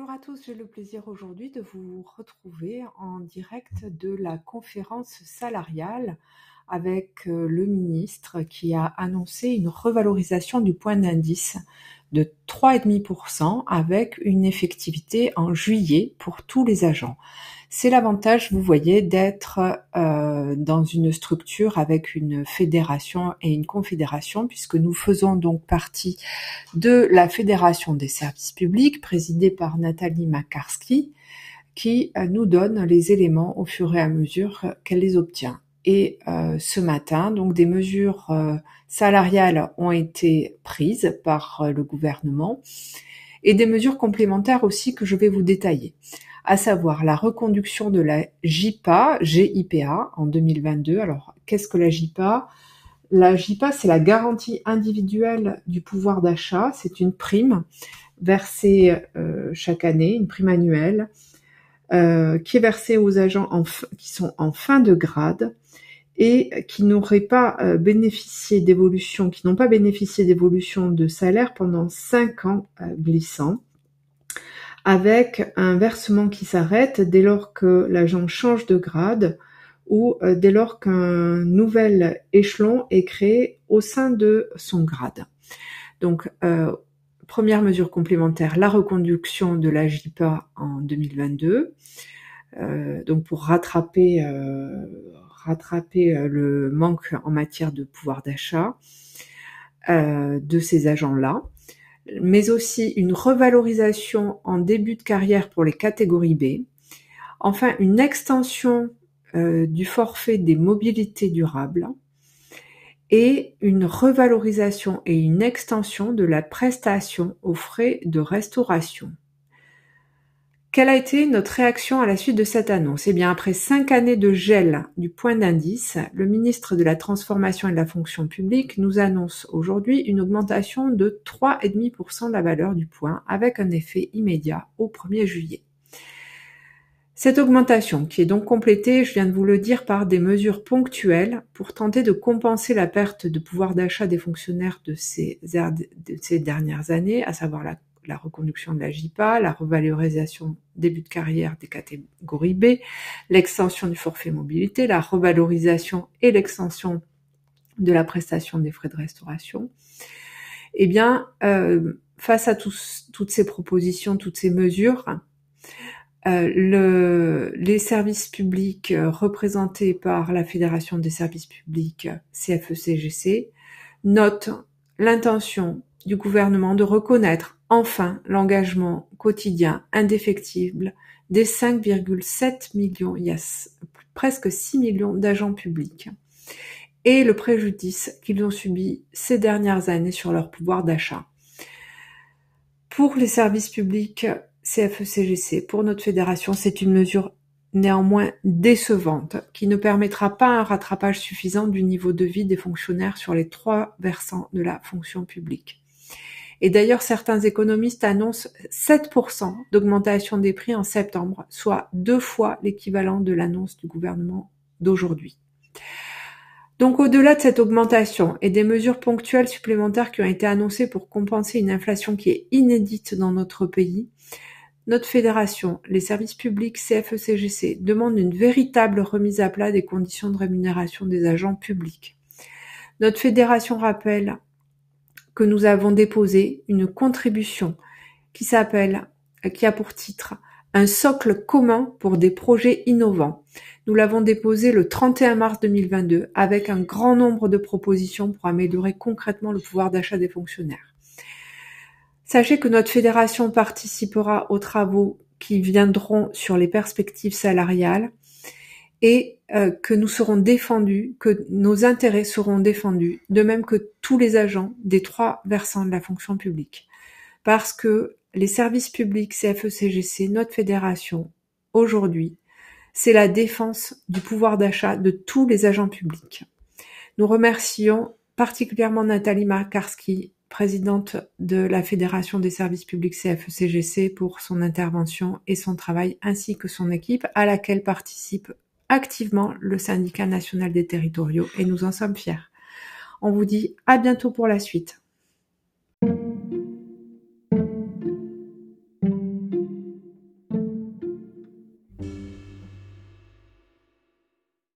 Bonjour à tous, j'ai le plaisir aujourd'hui de vous retrouver en direct de la conférence salariale avec euh, le ministre qui a annoncé une revalorisation du point d'indice de 3,5% avec une effectivité en juillet pour tous les agents. C'est l'avantage, vous voyez, d'être euh, dans une structure avec une fédération et une confédération, puisque nous faisons donc partie de la Fédération des services publics, présidée par Nathalie Makarski, qui euh, nous donne les éléments au fur et à mesure qu'elle les obtient. Et euh, ce matin, donc des mesures salariales ont été prises par le gouvernement et des mesures complémentaires aussi que je vais vous détailler à savoir la reconduction de la JIPA, GIPA en 2022. Alors, qu'est-ce que la JIPA La JIPA, c'est la garantie individuelle du pouvoir d'achat. C'est une prime versée euh, chaque année, une prime annuelle, euh, qui est versée aux agents qui sont en fin de grade et qui n'auraient pas euh, bénéficié d'évolution, qui n'ont pas bénéficié d'évolution de salaire pendant cinq ans glissants avec un versement qui s'arrête dès lors que l'agent change de grade ou euh, dès lors qu'un nouvel échelon est créé au sein de son grade. Donc, euh, première mesure complémentaire, la reconduction de la JIPA en 2022, euh, donc pour rattraper, rattraper le manque en matière de pouvoir d'achat de ces agents-là mais aussi une revalorisation en début de carrière pour les catégories B, enfin une extension euh, du forfait des mobilités durables et une revalorisation et une extension de la prestation aux frais de restauration. Quelle a été notre réaction à la suite de cette annonce? Eh bien, après cinq années de gel du point d'indice, le ministre de la Transformation et de la Fonction publique nous annonce aujourd'hui une augmentation de 3,5% de la valeur du point avec un effet immédiat au 1er juillet. Cette augmentation, qui est donc complétée, je viens de vous le dire, par des mesures ponctuelles pour tenter de compenser la perte de pouvoir d'achat des fonctionnaires de ces, de ces dernières années, à savoir la reconduction de la JIPA, la revalorisation début de carrière des catégories B, l'extension du forfait mobilité, la revalorisation et l'extension de la prestation des frais de restauration. Eh bien, euh, face à toutes ces propositions, toutes ces mesures, le, les services publics euh, représentés par la Fédération des services publics CFE-CGC notent l'intention du gouvernement de reconnaître enfin l'engagement quotidien indéfectible des 5,7 millions, il y a presque 6 millions d'agents publics, et le préjudice qu'ils ont subi ces dernières années sur leur pouvoir d'achat. Pour les services publics CFE-CGC, pour notre fédération, c'est une mesure néanmoins décevante qui ne permettra pas un rattrapage suffisant du niveau de vie des fonctionnaires sur les trois versants de la fonction publique. Et d'ailleurs, certains économistes annoncent 7% d'augmentation des prix en septembre, soit deux fois l'équivalent de l'annonce du gouvernement d'aujourd'hui. Donc au-delà de cette augmentation et des mesures ponctuelles supplémentaires qui ont été annoncées pour compenser une inflation qui est inédite dans notre pays, notre fédération, les services publics CFE-CGC demandent une véritable remise à plat des conditions de rémunération des agents publics. Notre fédération rappelle que nous avons déposé une contribution qui s'appelle, qui a pour titre un socle commun pour des projets innovants. Nous l'avons déposé le 31 mars 2022 avec un grand nombre de propositions pour améliorer concrètement le pouvoir d'achat des fonctionnaires. Sachez que notre fédération participera aux travaux qui viendront sur les perspectives salariales et euh, que nous serons défendus, que nos intérêts seront défendus, de même que tous les agents des trois versants de la fonction publique. Parce que les services publics CFE-CGC, notre fédération, aujourd'hui, c'est la défense du pouvoir d'achat de tous les agents publics. Nous remercions particulièrement Nathalie Markarski, présidente de la Fédération des services publics CFE-CGC, pour son intervention et son travail, ainsi que son équipe, à laquelle participe activement le syndicat national des territoriaux et nous en sommes fiers. On vous dit à bientôt pour la suite.